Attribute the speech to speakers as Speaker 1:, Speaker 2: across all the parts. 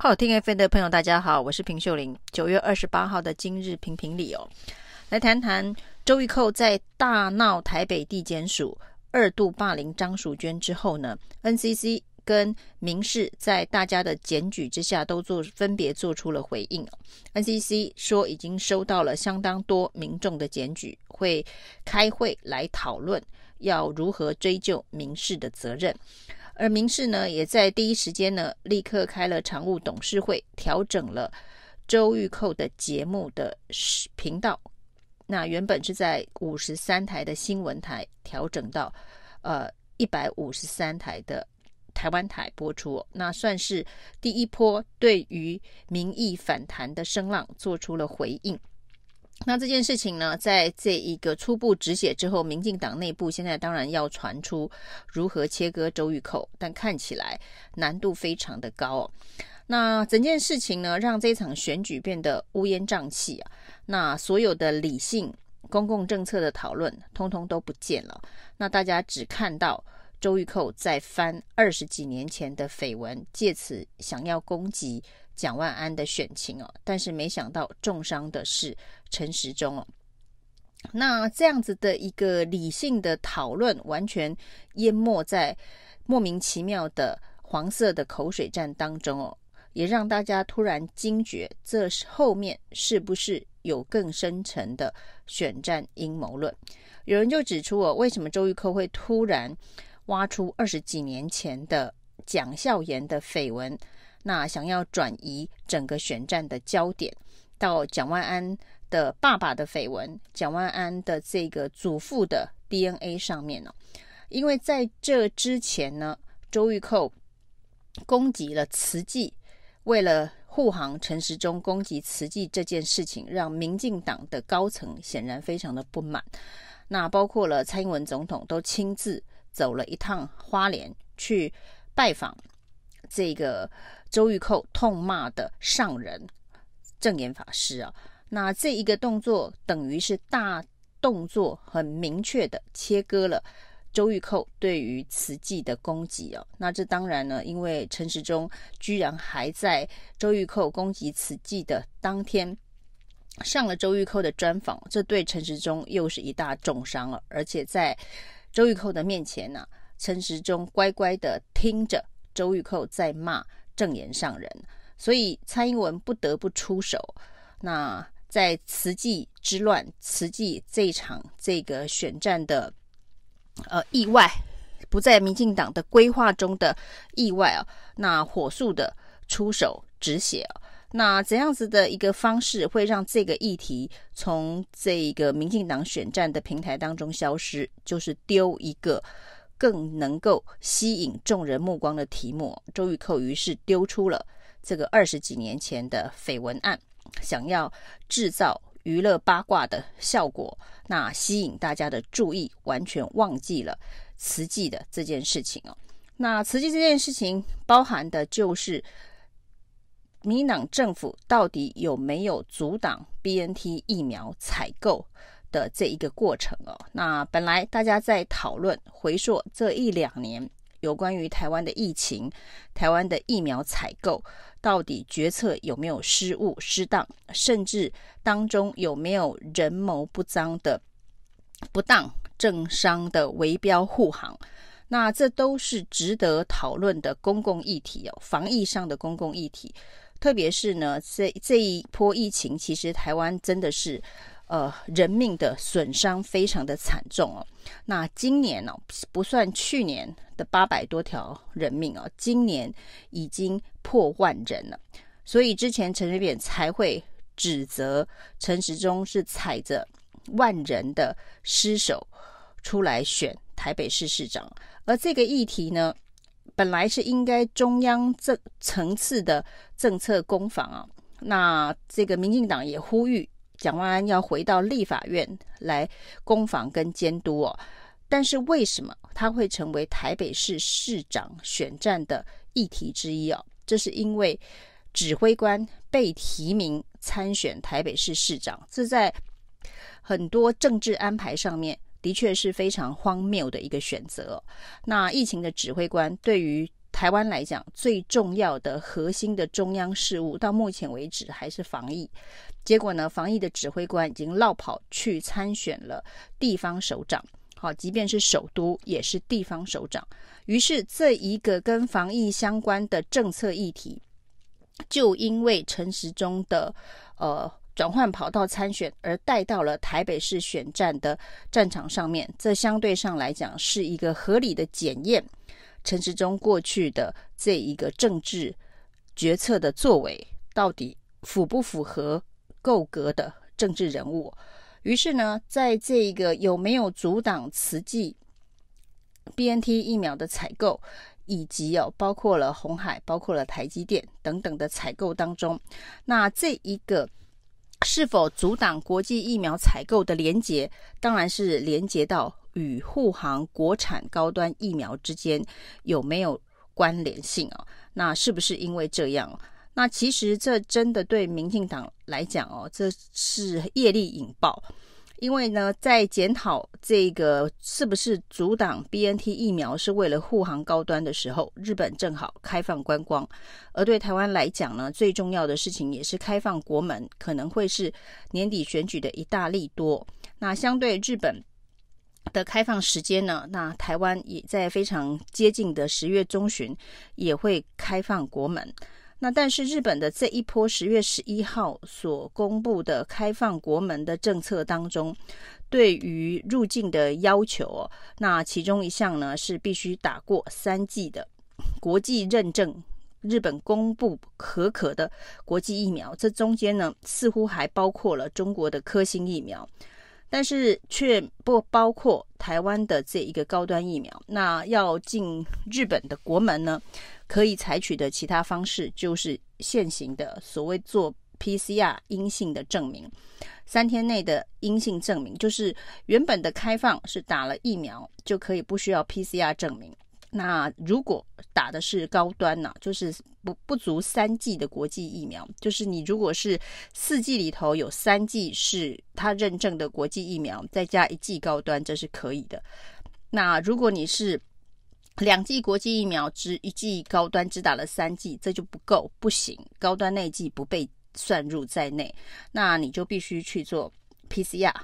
Speaker 1: 好听 FM 的朋友，大家好，我是平秀玲。九月二十八号的今日评评理哦，来谈谈周玉蔻在大闹台北地检署二度霸凌张淑娟之后呢，NCC 跟民事在大家的检举之下都做分别做出了回应。NCC 说已经收到了相当多民众的检举，会开会来讨论要如何追究民事的责任。而民视呢，也在第一时间呢，立刻开了常务董事会，调整了周玉蔻的节目的频道。那原本是在五十三台的新闻台，调整到呃一百五十三台的台湾台播出。那算是第一波对于民意反弹的声浪做出了回应。那这件事情呢，在这一个初步止血之后，民进党内部现在当然要传出如何切割周玉蔻，但看起来难度非常的高哦。那整件事情呢，让这场选举变得乌烟瘴气啊。那所有的理性公共政策的讨论，通通都不见了。那大家只看到周玉蔻在翻二十几年前的绯闻，借此想要攻击。蒋万安的选情哦，但是没想到重伤的是陈时中哦。那这样子的一个理性的讨论，完全淹没在莫名其妙的黄色的口水战当中哦，也让大家突然惊觉，这后面是不是有更深层的选战阴谋论？有人就指出哦，为什么周玉蔻会突然挖出二十几年前的蒋孝严的绯闻？那想要转移整个选战的焦点到蒋万安的爸爸的绯闻，蒋万安的这个祖父的 DNA 上面呢？因为在这之前呢，周玉蔻攻击了慈济，为了护航陈时中攻击慈济这件事情，让民进党的高层显然非常的不满。那包括了蔡英文总统都亲自走了一趟花莲去拜访。这个周玉蔻痛骂的上人证言法师啊，那这一个动作等于是大动作，很明确的切割了周玉蔻对于慈济的攻击啊。那这当然呢，因为陈时中居然还在周玉蔻攻击慈济的当天上了周玉蔻的专访，这对陈时中又是一大重伤了。而且在周玉蔻的面前呢，陈时中乖乖的听着。周玉蔻在骂证言上人，所以蔡英文不得不出手。那在慈济之乱、慈济这场这个选战的呃意外，不在民进党的规划中的意外啊，那火速的出手止血啊。那怎样子的一个方式会让这个议题从这个民进党选战的平台当中消失？就是丢一个。更能够吸引众人目光的题目，周玉蔻于是丢出了这个二十几年前的绯闻案，想要制造娱乐八卦的效果，那吸引大家的注意，完全忘记了慈济的这件事情哦。那慈济这件事情包含的就是民党政府到底有没有阻挡 BNT 疫苗采购？的这一个过程哦，那本来大家在讨论回溯这一两年有关于台湾的疫情、台湾的疫苗采购，到底决策有没有失误、失当，甚至当中有没有人谋不臧的不当政商的围标护航，那这都是值得讨论的公共议题哦，防疫上的公共议题，特别是呢，这这一波疫情，其实台湾真的是。呃，人命的损伤非常的惨重哦。那今年呢、哦，不算去年的八百多条人命哦，今年已经破万人了。所以之前陈水扁才会指责陈时中是踩着万人的尸首出来选台北市市长。而这个议题呢，本来是应该中央这层次的政策攻防啊。那这个民进党也呼吁。蒋万安要回到立法院来攻防跟监督哦，但是为什么他会成为台北市市长选战的议题之一哦？这是因为指挥官被提名参选台北市市长，这在很多政治安排上面的确是非常荒谬的一个选择。那疫情的指挥官对于台湾来讲，最重要的核心的中央事务，到目前为止还是防疫。结果呢，防疫的指挥官已经落跑去参选了地方首长。好，即便是首都，也是地方首长。于是，这一个跟防疫相关的政策议题，就因为陈时中的呃转换跑道参选，而带到了台北市选战的战场上面。这相对上来讲，是一个合理的检验。陈时中过去的这一个政治决策的作为，到底符不符合够格的政治人物？于是呢，在这一个有没有阻挡慈济 BNT 疫苗的采购，以及哦，包括了红海、包括了台积电等等的采购当中，那这一个是否阻挡国际疫苗采购的连结，当然是连结到与护航国产高端疫苗之间有没有关联性哦？那是不是因为这样？那其实这真的对民进党来讲哦，这是业力引爆。因为呢，在检讨这个是不是阻挡 BNT 疫苗是为了护航高端的时候，日本正好开放观光，而对台湾来讲呢，最重要的事情也是开放国门，可能会是年底选举的一大利多。那相对日本的开放时间呢，那台湾也在非常接近的十月中旬也会开放国门。那但是日本的这一波十月十一号所公布的开放国门的政策当中，对于入境的要求哦，那其中一项呢是必须打过三剂的国际认证，日本公布可可的国际疫苗，这中间呢似乎还包括了中国的科兴疫苗。但是却不包括台湾的这一个高端疫苗。那要进日本的国门呢，可以采取的其他方式就是现行的所谓做 PCR 阴性的证明，三天内的阴性证明，就是原本的开放是打了疫苗就可以不需要 PCR 证明。那如果打的是高端呢，就是不不足三剂的国际疫苗，就是你如果是四剂里头有三剂是他认证的国际疫苗，再加一剂高端，这是可以的。那如果你是两剂国际疫苗，只一剂高端，只打了三剂，这就不够，不行，高端那剂不被算入在内，那你就必须去做 PCR。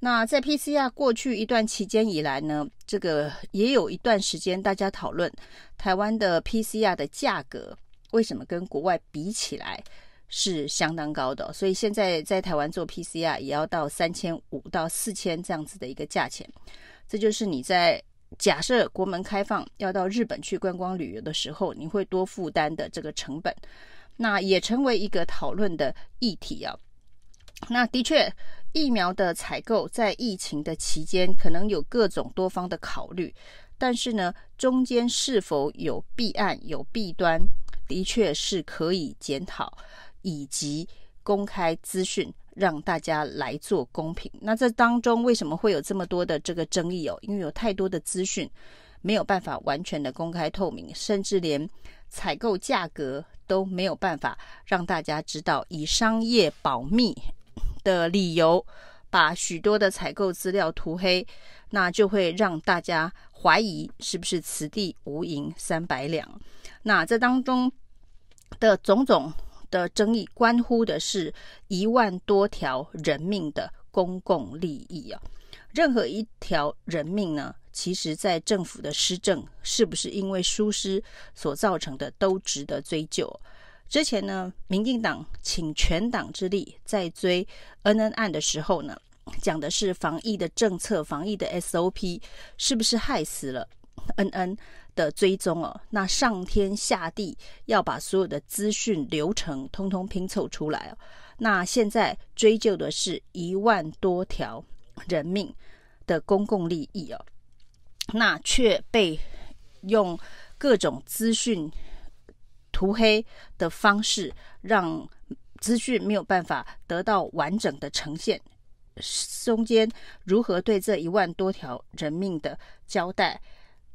Speaker 1: 那在 PCR 过去一段期间以来呢，这个也有一段时间大家讨论台湾的 PCR 的价格为什么跟国外比起来是相当高的，所以现在在台湾做 PCR 也要到三千五到四千这样子的一个价钱，这就是你在假设国门开放要到日本去观光旅游的时候，你会多负担的这个成本，那也成为一个讨论的议题啊。那的确，疫苗的采购在疫情的期间可能有各种多方的考虑，但是呢，中间是否有弊案、有弊端，的确是可以检讨以及公开资讯，让大家来做公平。那这当中为什么会有这么多的这个争议哦？因为有太多的资讯没有办法完全的公开透明，甚至连采购价格都没有办法让大家知道，以商业保密的理由，把许多的采购资料涂黑，那就会让大家怀疑是不是此地无银三百两。那这当中的种种的争议，关乎的是一万多条人命的公共利益啊！任何一条人命呢，其实在政府的施政是不是因为疏失所造成的，都值得追究。之前呢，民进党请全党之力在追恩恩案的时候呢，讲的是防疫的政策、防疫的 SOP 是不是害死了恩恩的追踪哦？那上天下地要把所有的资讯流程通通拼凑出来哦。那现在追究的是一万多条人命的公共利益哦，那却被用各种资讯。涂黑的方式，让资讯没有办法得到完整的呈现。中间如何对这一万多条人命的交代，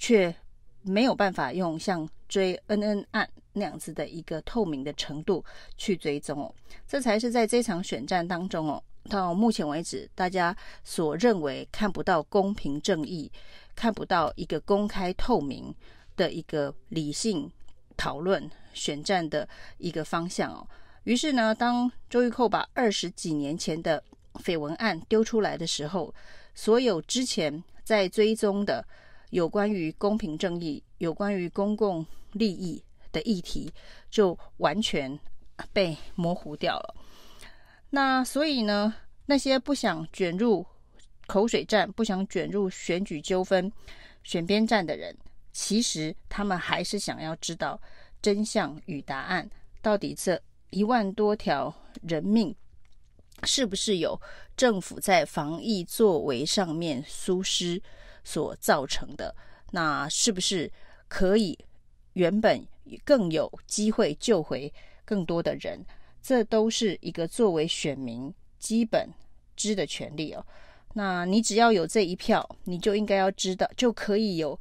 Speaker 1: 却没有办法用像追恩恩案那样子的一个透明的程度去追踪哦。这才是在这场选战当中哦，到目前为止大家所认为看不到公平正义、看不到一个公开透明的一个理性。讨论选战的一个方向哦。于是呢，当周玉蔻把二十几年前的绯闻案丢出来的时候，所有之前在追踪的有关于公平正义、有关于公共利益的议题，就完全被模糊掉了。那所以呢，那些不想卷入口水战、不想卷入选举纠纷、选边站的人，其实他们还是想要知道真相与答案，到底这一万多条人命是不是有政府在防疫作为上面疏失所造成的？那是不是可以原本更有机会救回更多的人？这都是一个作为选民基本知的权利哦。那你只要有这一票，你就应该要知道，就可以有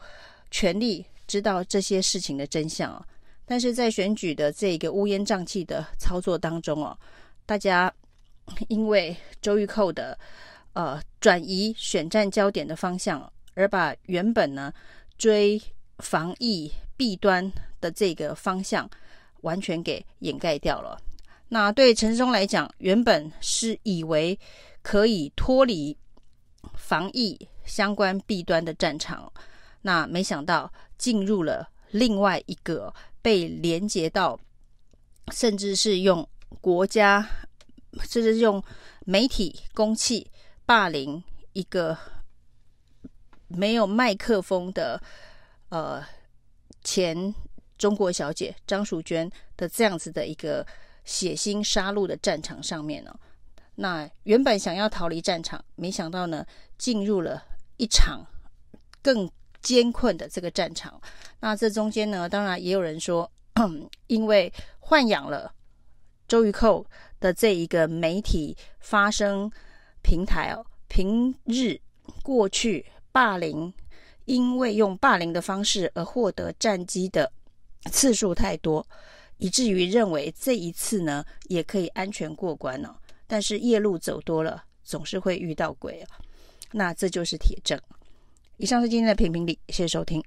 Speaker 1: 权利知道这些事情的真相哦。但是在选举的这个乌烟瘴气的操作当中哦，大家因为周玉蔻的呃转移选战焦点的方向，而把原本呢追防疫弊端的这个方向完全给掩盖掉了。那对陈时中来讲，原本是以为可以脱离防疫相关弊端的战场，那没想到进入了另外一个被连接到，甚至是用国家，甚至是用媒体公器霸凌一个没有麦克风的呃前中国小姐张淑娟的这样子的一个。血腥杀戮的战场上面呢，那原本想要逃离战场，没想到呢，进入了一场更艰困的这个战场。那这中间呢，当然也有人说，因为豢养了周玉蔻的这一个媒体发声平台哦，平日过去霸凌，因为用霸凌的方式而获得战机的次数太多。以至于认为这一次呢，也可以安全过关哦。但是夜路走多了，总是会遇到鬼啊。那这就是铁证。以上是今天的评评理，谢谢收听。